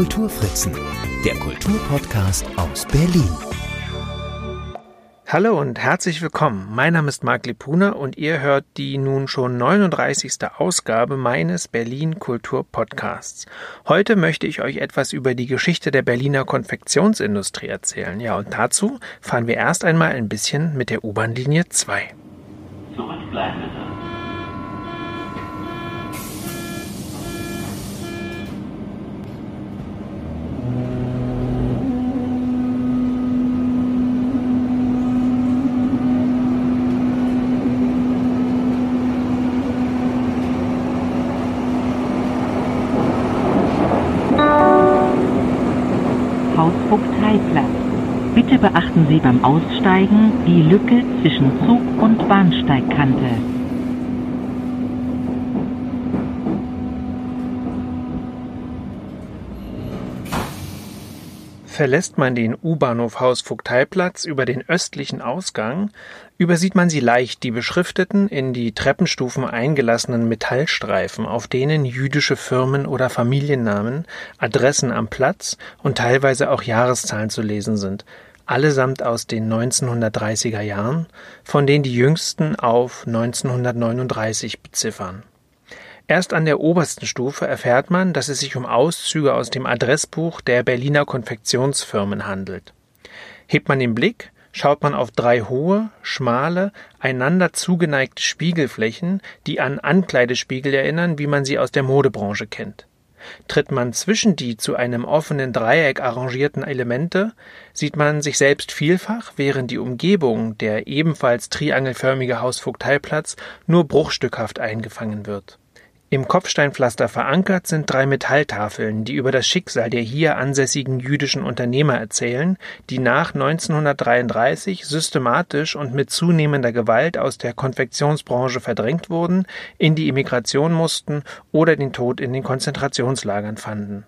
Kulturfritzen, der Kulturpodcast aus Berlin. Hallo und herzlich willkommen. Mein Name ist Marc Lipuna und ihr hört die nun schon 39. Ausgabe meines Berlin Kultur Podcasts. Heute möchte ich euch etwas über die Geschichte der Berliner Konfektionsindustrie erzählen. Ja, und dazu fahren wir erst einmal ein bisschen mit der U-Bahn-Linie 2. Zurückbleiben bitte. Beachten Sie beim Aussteigen die Lücke zwischen Zug und Bahnsteigkante. Verlässt man den U-Bahnhof Hausvogteiplatz über den östlichen Ausgang, übersieht man sie leicht die beschrifteten, in die Treppenstufen eingelassenen Metallstreifen, auf denen jüdische Firmen oder Familiennamen, Adressen am Platz und teilweise auch Jahreszahlen zu lesen sind, allesamt aus den 1930er Jahren, von denen die jüngsten auf 1939 beziffern. Erst an der obersten Stufe erfährt man, dass es sich um Auszüge aus dem Adressbuch der Berliner Konfektionsfirmen handelt. Hebt man den Blick, schaut man auf drei hohe, schmale, einander zugeneigte Spiegelflächen, die an Ankleidespiegel erinnern, wie man sie aus der Modebranche kennt. Tritt man zwischen die zu einem offenen Dreieck arrangierten Elemente, sieht man sich selbst vielfach, während die Umgebung, der ebenfalls triangelförmige Hausvogteiplatz, nur bruchstückhaft eingefangen wird. Im Kopfsteinpflaster verankert sind drei Metalltafeln, die über das Schicksal der hier ansässigen jüdischen Unternehmer erzählen, die nach 1933 systematisch und mit zunehmender Gewalt aus der Konfektionsbranche verdrängt wurden, in die Emigration mussten oder den Tod in den Konzentrationslagern fanden.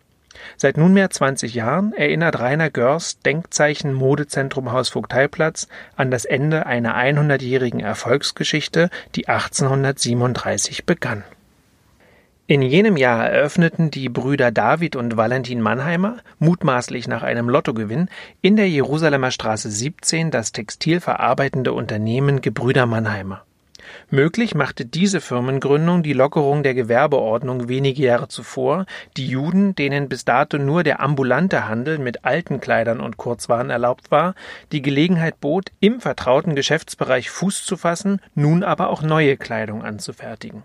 Seit nunmehr 20 Jahren erinnert Rainer Görs Denkzeichen Modezentrum Hausvogteiplatz an das Ende einer 100-jährigen Erfolgsgeschichte, die 1837 begann. In jenem Jahr eröffneten die Brüder David und Valentin Mannheimer, mutmaßlich nach einem Lottogewinn, in der Jerusalemer Straße 17 das textilverarbeitende Unternehmen Gebrüder Mannheimer. Möglich machte diese Firmengründung die Lockerung der Gewerbeordnung wenige Jahre zuvor, die Juden, denen bis dato nur der ambulante Handel mit alten Kleidern und Kurzwaren erlaubt war, die Gelegenheit bot, im vertrauten Geschäftsbereich Fuß zu fassen, nun aber auch neue Kleidung anzufertigen.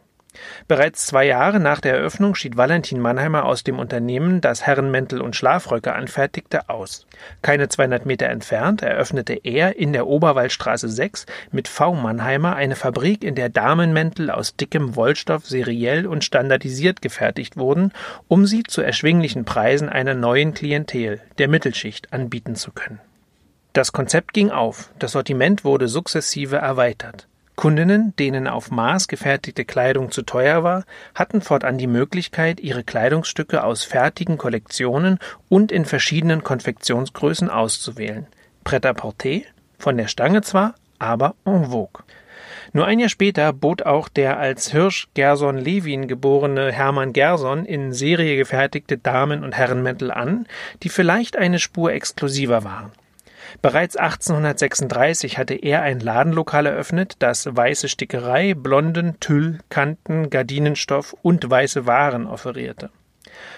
Bereits zwei Jahre nach der Eröffnung schied Valentin Mannheimer aus dem Unternehmen, das Herrenmäntel und Schlafröcke anfertigte, aus. Keine 200 Meter entfernt eröffnete er in der Oberwaldstraße 6 mit V. Mannheimer eine Fabrik, in der Damenmäntel aus dickem Wollstoff seriell und standardisiert gefertigt wurden, um sie zu erschwinglichen Preisen einer neuen Klientel, der Mittelschicht, anbieten zu können. Das Konzept ging auf, das Sortiment wurde sukzessive erweitert. Kundinnen, denen auf Maß gefertigte Kleidung zu teuer war, hatten fortan die Möglichkeit, ihre Kleidungsstücke aus fertigen Kollektionen und in verschiedenen Konfektionsgrößen auszuwählen. Pret-à-porter, von der Stange zwar, aber en vogue. Nur ein Jahr später bot auch der als Hirsch Gerson Levin geborene Hermann Gerson in Serie gefertigte Damen- und Herrenmäntel an, die vielleicht eine Spur exklusiver waren. Bereits 1836 hatte er ein Ladenlokal eröffnet, das weiße Stickerei, blonden Tüll, Kanten, Gardinenstoff und weiße Waren offerierte.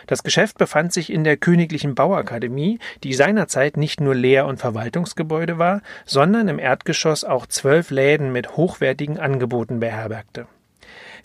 Das Geschäft befand sich in der Königlichen Bauakademie, die seinerzeit nicht nur Lehr- und Verwaltungsgebäude war, sondern im Erdgeschoss auch zwölf Läden mit hochwertigen Angeboten beherbergte.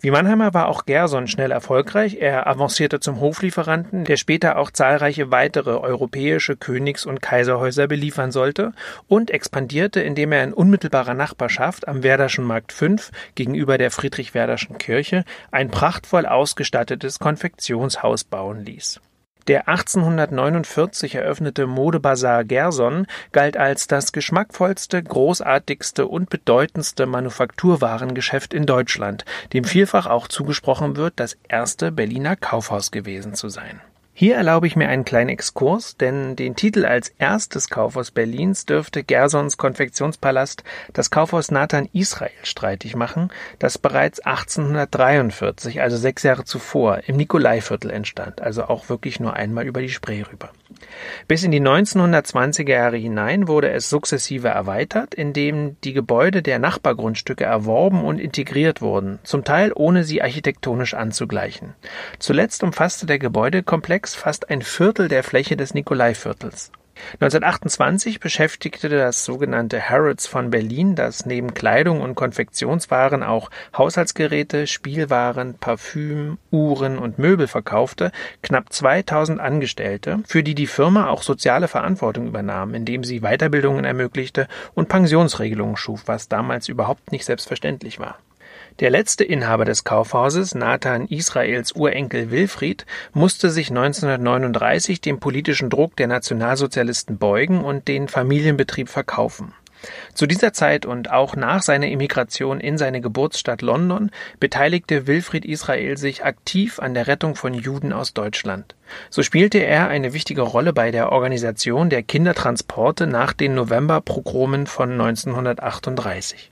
Wie Mannheimer war auch Gerson schnell erfolgreich. Er avancierte zum Hoflieferanten, der später auch zahlreiche weitere europäische Königs- und Kaiserhäuser beliefern sollte und expandierte, indem er in unmittelbarer Nachbarschaft am Werderschen Markt 5 gegenüber der Friedrich-Werderschen Kirche ein prachtvoll ausgestattetes Konfektionshaus bauen ließ. Der 1849 eröffnete Modebazar Gerson galt als das geschmackvollste, großartigste und bedeutendste Manufakturwarengeschäft in Deutschland, dem vielfach auch zugesprochen wird, das erste Berliner Kaufhaus gewesen zu sein Hier erlaube ich mir einen kleinen Exkurs, denn den Titel als erstes Kaufhaus Berlins dürfte Gersons Konfektionspalast das Kaufhaus Nathan Israel streitig machen, das bereits 1843, also sechs Jahre zuvor, im Nikolaiviertel entstand, also auch wirklich nur einmal über die Spree rüber. Bis in die 1920er Jahre hinein wurde es sukzessive erweitert, indem die Gebäude der Nachbargrundstücke erworben und integriert wurden, zum Teil ohne sie architektonisch anzugleichen. Zuletzt umfasste der Gebäudekomplex fast ein Viertel der Fläche des Nikolaiviertels 1928 beschäftigte das sogenannte Harrods von Berlin, das neben Kleidung und Konfektionswaren auch Haushaltsgeräte, Spielwaren, Parfüm, Uhren und Möbel verkaufte, knapp 2000 Angestellte, für die die Firma auch soziale Verantwortung übernahm, indem sie Weiterbildungen ermöglichte und Pensionsregelungen schuf, was damals überhaupt nicht selbstverständlich war. Der letzte Inhaber des Kaufhauses, Nathan Israels Urenkel Wilfried, musste sich 1939 dem politischen Druck der Nationalsozialisten beugen und den Familienbetrieb verkaufen. Zu dieser Zeit und auch nach seiner Emigration in seine Geburtsstadt London beteiligte Wilfried Israel sich aktiv an der Rettung von Juden aus Deutschland. So spielte er eine wichtige Rolle bei der Organisation der Kindertransporte nach den Novemberprogromen von 1938.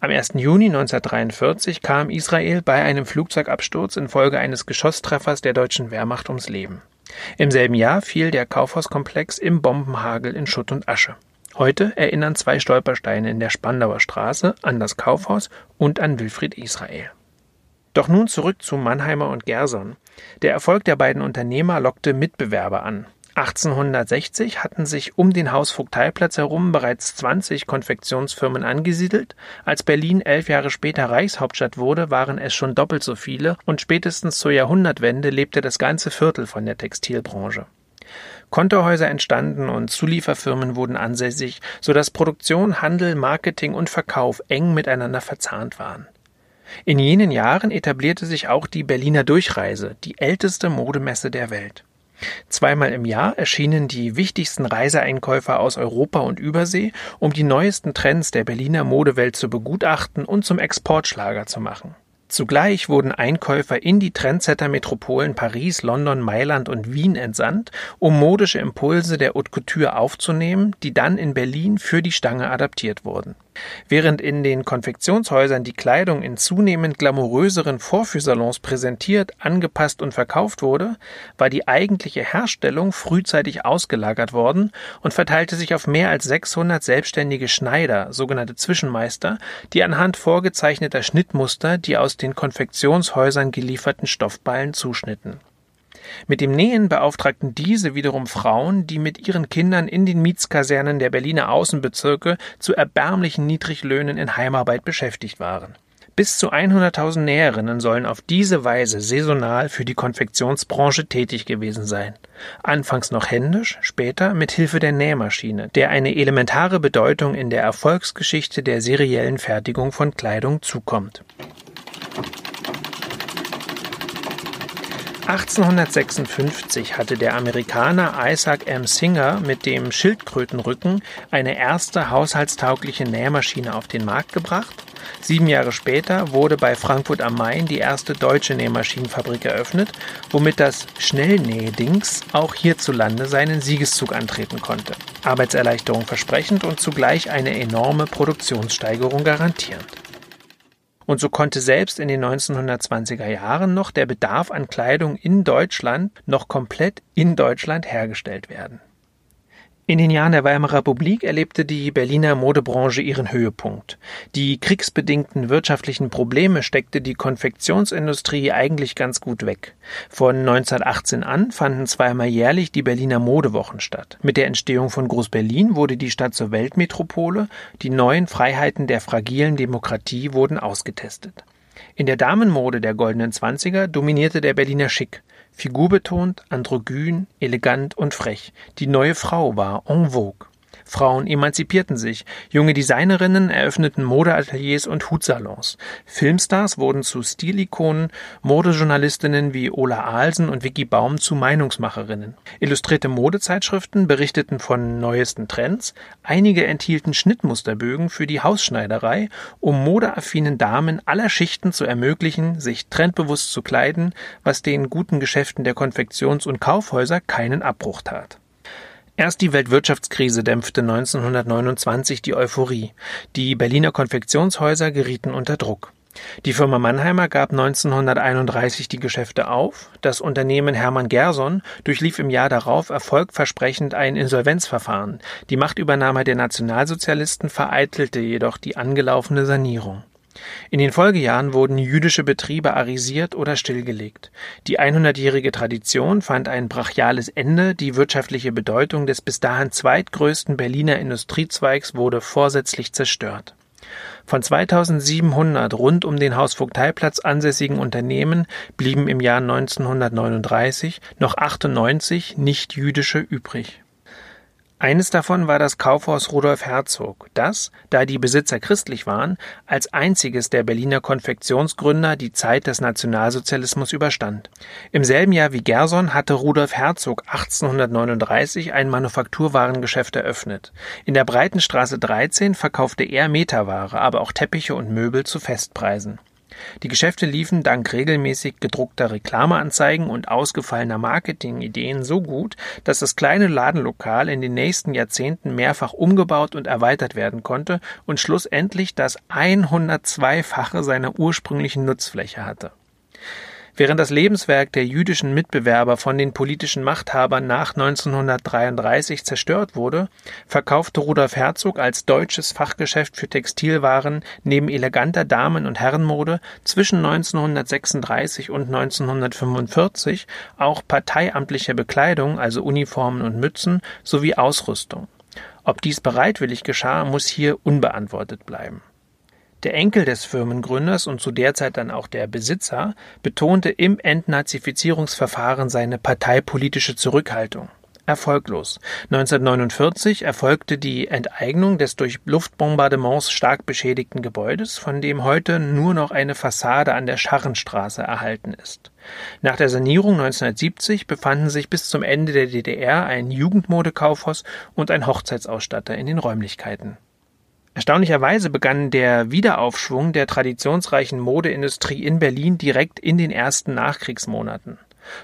Am 1. Juni 1943 kam Israel bei einem Flugzeugabsturz infolge eines Geschosstreffers der deutschen Wehrmacht ums Leben. Im selben Jahr fiel der Kaufhauskomplex im Bombenhagel in Schutt und Asche. Heute erinnern zwei Stolpersteine in der Spandauer Straße an das Kaufhaus und an Wilfried Israel. Doch nun zurück zu Mannheimer und Gerson. Der Erfolg der beiden Unternehmer lockte Mitbewerber an. 1860 hatten sich um den Hausvogteiplatz herum bereits 20 Konfektionsfirmen angesiedelt. Als Berlin elf Jahre später Reichshauptstadt wurde, waren es schon doppelt so viele und spätestens zur Jahrhundertwende lebte das ganze Viertel von der Textilbranche. Kontohäuser entstanden und Zulieferfirmen wurden ansässig, so dass Produktion, Handel, Marketing und Verkauf eng miteinander verzahnt waren. In jenen Jahren etablierte sich auch die Berliner Durchreise, die älteste Modemesse der Welt. Zweimal im Jahr erschienen die wichtigsten Reiseeinkäufer aus Europa und Übersee, um die neuesten Trends der Berliner Modewelt zu begutachten und zum Exportschlager zu machen. Zugleich wurden Einkäufer in die Trendsetter-Metropolen Paris, London, Mailand und Wien entsandt, um modische Impulse der Haute Couture aufzunehmen, die dann in Berlin für die Stange adaptiert wurden. Während in den Konfektionshäusern die Kleidung in zunehmend glamouröseren Vorführsalons präsentiert, angepasst und verkauft wurde, war die eigentliche Herstellung frühzeitig ausgelagert worden und verteilte sich auf mehr als 600 selbstständige Schneider, sogenannte Zwischenmeister, die anhand vorgezeichneter Schnittmuster die aus den Konfektionshäusern gelieferten Stoffballen zuschnitten mit dem Nähen beauftragten diese wiederum Frauen, die mit ihren Kindern in den Mietskasernen der Berliner Außenbezirke zu erbärmlichen Niedriglöhnen in Heimarbeit beschäftigt waren. Bis zu 100.000 Näherinnen sollen auf diese Weise saisonal für die Konfektionsbranche tätig gewesen sein. Anfangs noch händisch, später mit Hilfe der Nähmaschine, der eine elementare Bedeutung in der Erfolgsgeschichte der seriellen Fertigung von Kleidung zukommt. 1856 hatte der Amerikaner Isaac M. Singer mit dem Schildkrötenrücken eine erste haushaltstaugliche Nähmaschine auf den Markt gebracht. Sieben Jahre später wurde bei Frankfurt am Main die erste deutsche Nähmaschinenfabrik eröffnet, womit das Schnellnähdings auch hierzulande seinen Siegeszug antreten konnte. Arbeitserleichterung versprechend und zugleich eine enorme Produktionssteigerung garantierend. Und so konnte selbst in den 1920er Jahren noch der Bedarf an Kleidung in Deutschland noch komplett in Deutschland hergestellt werden. In den Jahren der Weimarer Republik erlebte die Berliner Modebranche ihren Höhepunkt. Die kriegsbedingten wirtschaftlichen Probleme steckte die Konfektionsindustrie eigentlich ganz gut weg. Von 1918 an fanden zweimal jährlich die Berliner Modewochen statt. Mit der Entstehung von Groß-Berlin wurde die Stadt zur Weltmetropole, die neuen Freiheiten der fragilen Demokratie wurden ausgetestet. In der Damenmode der goldenen Zwanziger dominierte der Berliner Schick. Figurbetont, androgyn, elegant und frech. Die neue Frau war en vogue. Frauen emanzipierten sich, junge Designerinnen eröffneten Modeateliers und Hutsalons. Filmstars wurden zu Stilikonen, Modejournalistinnen wie Ola Ahlsen und Vicky Baum zu Meinungsmacherinnen. Illustrierte Modezeitschriften berichteten von neuesten Trends, einige enthielten Schnittmusterbögen für die Hausschneiderei, um modeaffinen Damen aller Schichten zu ermöglichen, sich trendbewusst zu kleiden, was den guten Geschäften der Konfektions- und Kaufhäuser keinen Abbruch tat. Erst die Weltwirtschaftskrise dämpfte 1929 die Euphorie. Die Berliner Konfektionshäuser gerieten unter Druck. Die Firma Mannheimer gab 1931 die Geschäfte auf. Das Unternehmen Hermann Gerson durchlief im Jahr darauf erfolgversprechend ein Insolvenzverfahren. Die Machtübernahme der Nationalsozialisten vereitelte jedoch die angelaufene Sanierung. In den Folgejahren wurden jüdische Betriebe arisiert oder stillgelegt. Die 100-jährige Tradition fand ein brachiales Ende, die wirtschaftliche Bedeutung des bis dahin zweitgrößten Berliner Industriezweigs wurde vorsätzlich zerstört. Von 2700 rund um den Hausvogteiplatz ansässigen Unternehmen blieben im Jahr 1939 noch 98 nicht-jüdische übrig eines davon war das Kaufhaus Rudolf Herzog, das, da die Besitzer christlich waren, als einziges der Berliner Konfektionsgründer die Zeit des Nationalsozialismus überstand. Im selben Jahr wie Gerson hatte Rudolf Herzog 1839 ein Manufakturwarengeschäft eröffnet. In der Breitenstraße 13 verkaufte er Meterware, aber auch Teppiche und Möbel zu Festpreisen. Die Geschäfte liefen dank regelmäßig gedruckter Reklameanzeigen und ausgefallener Marketingideen so gut, dass das kleine Ladenlokal in den nächsten Jahrzehnten mehrfach umgebaut und erweitert werden konnte und schlussendlich das 102-fache seiner ursprünglichen Nutzfläche hatte Während das Lebenswerk der jüdischen Mitbewerber von den politischen Machthabern nach 1933 zerstört wurde, verkaufte Rudolf Herzog als deutsches Fachgeschäft für Textilwaren neben eleganter Damen- und Herrenmode zwischen 1936 und 1945 auch parteiamtliche Bekleidung, also Uniformen und Mützen, sowie Ausrüstung. Ob dies bereitwillig geschah, muss hier unbeantwortet bleiben der Enkel des Firmengründers und zu der Zeit dann auch der Besitzer betonte im Entnazifizierungsverfahren seine parteipolitische Zurückhaltung. Erfolglos. 1949 erfolgte die Enteignung des durch Luftbombardements stark beschädigten Gebäudes, von dem heute nur noch eine Fassade an der Scharrenstraße erhalten ist. Nach der Sanierung 1970 befanden sich bis zum Ende der DDR ein Jugendmodekaufhaus und ein Hochzeitsausstatter in den Räumlichkeiten. Erstaunlicherweise begann der Wiederaufschwung der traditionsreichen Modeindustrie in Berlin direkt in den ersten Nachkriegsmonaten.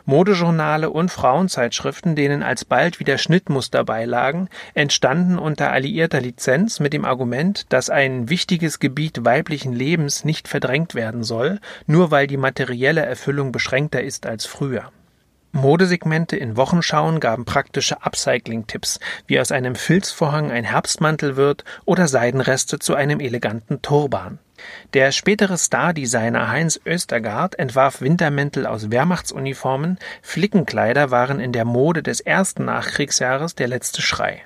Modejournale und Frauenzeitschriften, denen alsbald wieder Schnittmuster beilagen, entstanden unter alliierter Lizenz mit dem Argument, dass ein wichtiges Gebiet weiblichen Lebens nicht verdrängt werden soll, nur weil die materielle Erfüllung beschränkter ist als früher Modesegmente in Wochenschauen gaben praktische Upcycling-Tipps, wie aus einem Filzvorhang ein Herbstmantel wird oder Seidenreste zu einem eleganten Turban. Der spätere Stardesigner Heinz Östergaard entwarf Wintermäntel aus Wehrmachtsuniformen, Flickenkleider waren in der Mode des ersten Nachkriegsjahres der letzte Schrei.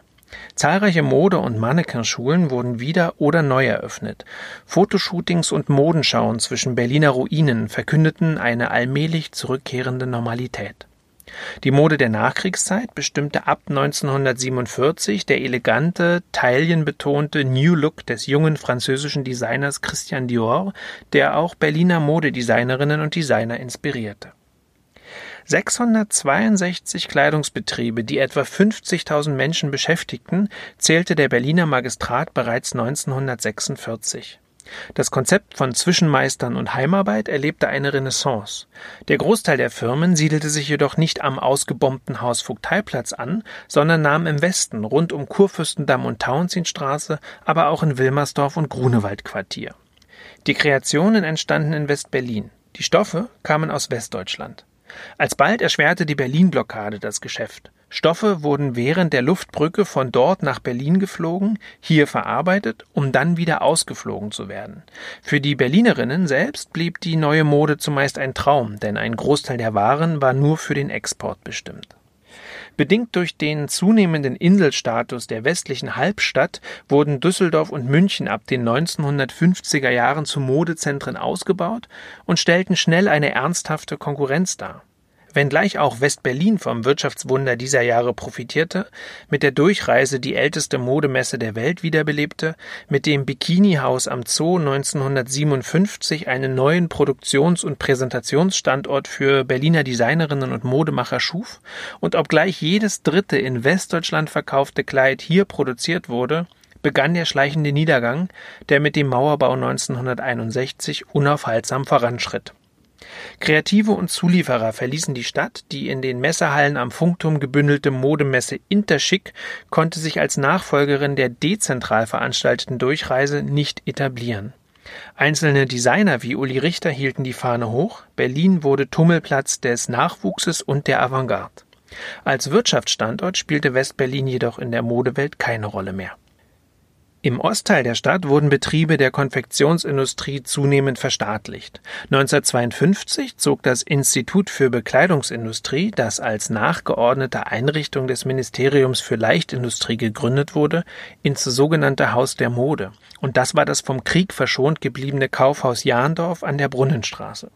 Zahlreiche Mode- und Mannequinschulen wurden wieder oder neu eröffnet. Fotoshootings und Modenschauen zwischen Berliner Ruinen verkündeten eine allmählich zurückkehrende Normalität. Die Mode der Nachkriegszeit bestimmte ab 1947 der elegante, taillenbetonte New Look des jungen französischen Designers Christian Dior, der auch Berliner Modedesignerinnen und Designer inspirierte. 662 Kleidungsbetriebe, die etwa 50.000 Menschen beschäftigten, zählte der Berliner Magistrat bereits 1946. Das Konzept von Zwischenmeistern und Heimarbeit erlebte eine Renaissance. Der Großteil der Firmen siedelte sich jedoch nicht am ausgebombten Haus Vogteiplatz an, sondern nahm im Westen rund um Kurfürstendamm und Tauentzienstraße, aber auch in Wilmersdorf und Grunewald Quartier. Die Kreationen entstanden in West-Berlin. Die Stoffe kamen aus Westdeutschland. Alsbald erschwerte die Berlin-Blockade das Geschäft. Stoffe wurden während der Luftbrücke von dort nach Berlin geflogen, hier verarbeitet, um dann wieder ausgeflogen zu werden. Für die Berlinerinnen selbst blieb die neue Mode zumeist ein Traum, denn ein Großteil der Waren war nur für den Export bestimmt. Bedingt durch den zunehmenden Inselstatus der westlichen Halbstadt wurden Düsseldorf und München ab den 1950er Jahren zu Modezentren ausgebaut und stellten schnell eine ernsthafte Konkurrenz dar. Wenngleich auch West-Berlin vom Wirtschaftswunder dieser Jahre profitierte, mit der Durchreise die älteste Modemesse der Welt wiederbelebte, mit dem Bikini-Haus am Zoo 1957 einen neuen Produktions- und Präsentationsstandort für Berliner Designerinnen und Modemacher schuf und obgleich jedes dritte in Westdeutschland verkaufte Kleid hier produziert wurde, begann der schleichende Niedergang, der mit dem Mauerbau 1961 unaufhaltsam voranschritt. Kreative und Zulieferer verließen die Stadt, die in den Messehallen am Funkturm gebündelte Modemesse Interschick konnte sich als Nachfolgerin der dezentral veranstalteten Durchreise nicht etablieren. Einzelne Designer wie Uli Richter hielten die Fahne hoch, Berlin wurde Tummelplatz des Nachwuchses und der Avantgarde. Als Wirtschaftsstandort spielte West-Berlin jedoch in der Modewelt keine Rolle mehr. Im Ostteil der Stadt wurden Betriebe der Konfektionsindustrie zunehmend verstaatlicht. 1952 zog das Institut für Bekleidungsindustrie, das als nachgeordnete Einrichtung des Ministeriums für Leichtindustrie gegründet wurde, ins sogenannte Haus der Mode. Und das war das vom Krieg verschont gebliebene Kaufhaus Jahndorf an der Brunnenstraße.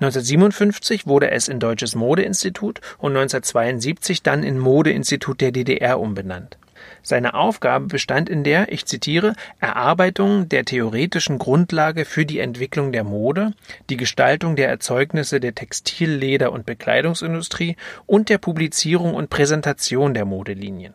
1957 wurde es in Deutsches Modeinstitut und 1972 dann in Modeinstitut der DDR umbenannt. Seine Aufgabe bestand in der, ich zitiere, Erarbeitung der theoretischen Grundlage für die Entwicklung der Mode, die Gestaltung der Erzeugnisse der Textil-, Leder- und Bekleidungsindustrie und der Publizierung und Präsentation der Modelinien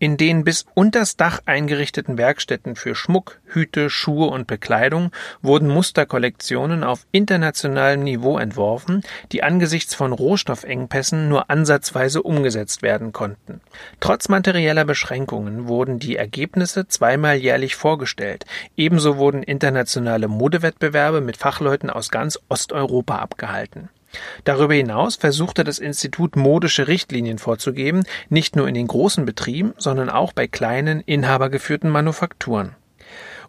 in den bis unters Dach eingerichteten Werkstätten für Schmuck, Hüte, Schuhe und Bekleidung wurden Musterkollektionen auf internationalem Niveau entworfen, die angesichts von Rohstoffengpässen nur ansatzweise umgesetzt werden konnten. Trotz materieller Beschränkungen wurden die Ergebnisse zweimal jährlich vorgestellt. Ebenso wurden internationale Modewettbewerbe mit Fachleuten aus ganz Osteuropa abgehalten. Darüber hinaus versuchte das Institut modische Richtlinien vorzugeben, nicht nur in den großen Betrieben, sondern auch bei kleinen, inhabergeführten Manufakturen.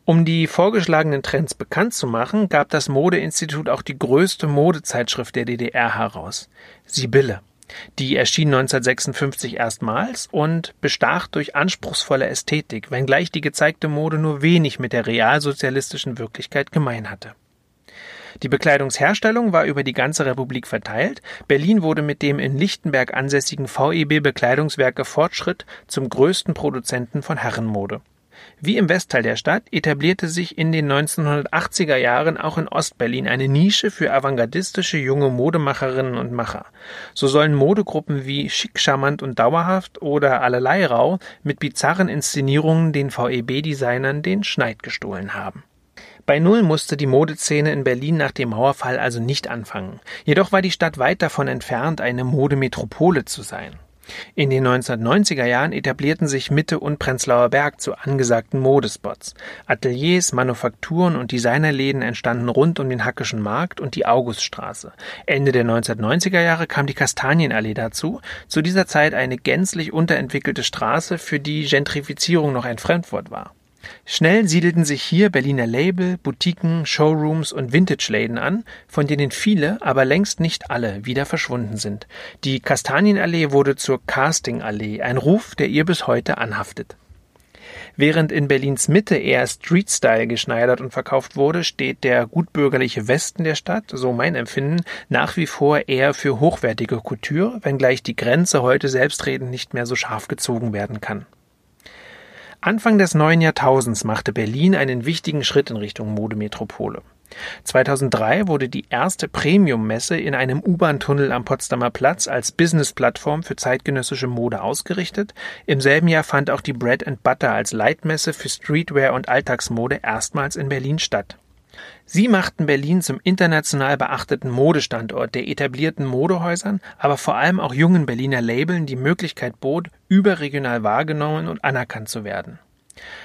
Um die vorgeschlagenen Trends bekannt zu machen, gab das Modeinstitut auch die größte Modezeitschrift der DDR heraus, Sibylle. Die erschien 1956 erstmals und bestach durch anspruchsvolle Ästhetik, wenngleich die gezeigte Mode nur wenig mit der realsozialistischen Wirklichkeit gemein hatte. Die Bekleidungsherstellung war über die ganze Republik verteilt. Berlin wurde mit dem in Lichtenberg ansässigen VEB Bekleidungswerke Fortschritt zum größten Produzenten von Herrenmode. Wie im Westteil der Stadt etablierte sich in den 1980er Jahren auch in Ostberlin eine Nische für avantgardistische junge Modemacherinnen und Macher. So sollen Modegruppen wie Schick, Charmant und Dauerhaft oder Allerlei Rau mit bizarren Inszenierungen den VEB-Designern den Schneid gestohlen haben. Bei Null musste die Modeszene in Berlin nach dem Mauerfall also nicht anfangen. Jedoch war die Stadt weit davon entfernt, eine Modemetropole zu sein. In den 1990er Jahren etablierten sich Mitte und Prenzlauer Berg zu angesagten Modespots. Ateliers, Manufakturen und Designerläden entstanden rund um den Hackischen Markt und die Auguststraße. Ende der 1990er Jahre kam die Kastanienallee dazu, zu dieser Zeit eine gänzlich unterentwickelte Straße, für die Gentrifizierung noch ein Fremdwort war. Schnell siedelten sich hier Berliner Label, Boutiquen, Showrooms und Vintage-Läden an, von denen viele, aber längst nicht alle, wieder verschwunden sind. Die Kastanienallee wurde zur Castingallee, ein Ruf, der ihr bis heute anhaftet. Während in Berlins Mitte eher Street-Style geschneidert und verkauft wurde, steht der gutbürgerliche Westen der Stadt, so mein Empfinden, nach wie vor eher für hochwertige Couture, wenngleich die Grenze heute selbstredend nicht mehr so scharf gezogen werden kann. Anfang des neuen Jahrtausends machte Berlin einen wichtigen Schritt in Richtung Modemetropole. 2003 wurde die erste Premium-Messe in einem U-Bahn-Tunnel am Potsdamer Platz als Business-Plattform für zeitgenössische Mode ausgerichtet. Im selben Jahr fand auch die Bread and Butter als Leitmesse für Streetwear und Alltagsmode erstmals in Berlin statt. Sie machten Berlin zum international beachteten Modestandort, der etablierten Modehäusern, aber vor allem auch jungen Berliner Labeln die Möglichkeit bot, überregional wahrgenommen und anerkannt zu werden.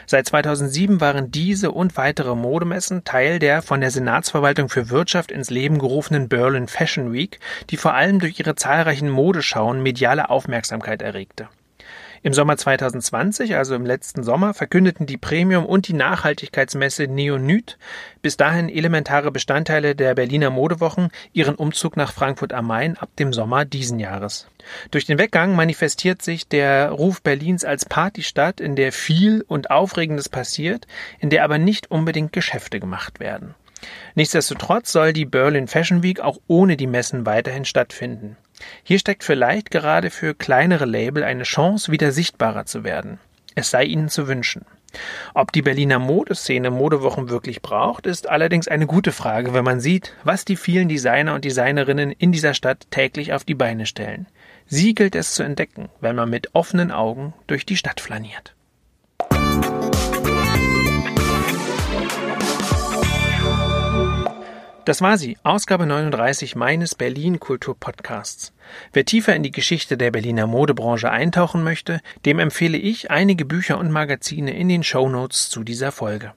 Seit 2007 waren diese und weitere Modemessen Teil der von der Senatsverwaltung für Wirtschaft ins Leben gerufenen Berlin Fashion Week, die vor allem durch ihre zahlreichen Modeschauen mediale Aufmerksamkeit erregte. Im Sommer 2020, also im letzten Sommer, verkündeten die Premium- und die Nachhaltigkeitsmesse Neonyt, bis dahin elementare Bestandteile der Berliner Modewochen, ihren Umzug nach Frankfurt am Main ab dem Sommer diesen Jahres. Durch den Weggang manifestiert sich der Ruf Berlins als Partystadt, in der viel und Aufregendes passiert, in der aber nicht unbedingt Geschäfte gemacht werden. Nichtsdestotrotz soll die Berlin Fashion Week auch ohne die Messen weiterhin stattfinden. Hier steckt vielleicht gerade für kleinere Label eine Chance, wieder sichtbarer zu werden. Es sei ihnen zu wünschen. Ob die Berliner Modeszene Modewochen wirklich braucht, ist allerdings eine gute Frage, wenn man sieht, was die vielen Designer und Designerinnen in dieser Stadt täglich auf die Beine stellen. Sie gilt es zu entdecken, wenn man mit offenen Augen durch die Stadt flaniert. Das war sie, Ausgabe 39 meines Berlin Kultur Podcasts. Wer tiefer in die Geschichte der Berliner Modebranche eintauchen möchte, dem empfehle ich einige Bücher und Magazine in den Show Notes zu dieser Folge.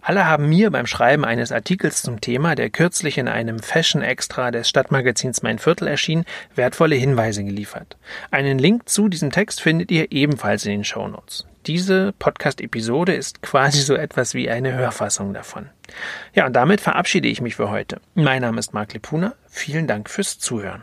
Alle haben mir beim Schreiben eines Artikels zum Thema, der kürzlich in einem Fashion Extra des Stadtmagazins Mein Viertel erschien, wertvolle Hinweise geliefert. Einen Link zu diesem Text findet ihr ebenfalls in den Shownotes. Diese Podcast-Episode ist quasi so etwas wie eine Hörfassung davon. Ja, und damit verabschiede ich mich für heute. Mein Name ist Marc Lepuna. Vielen Dank fürs Zuhören.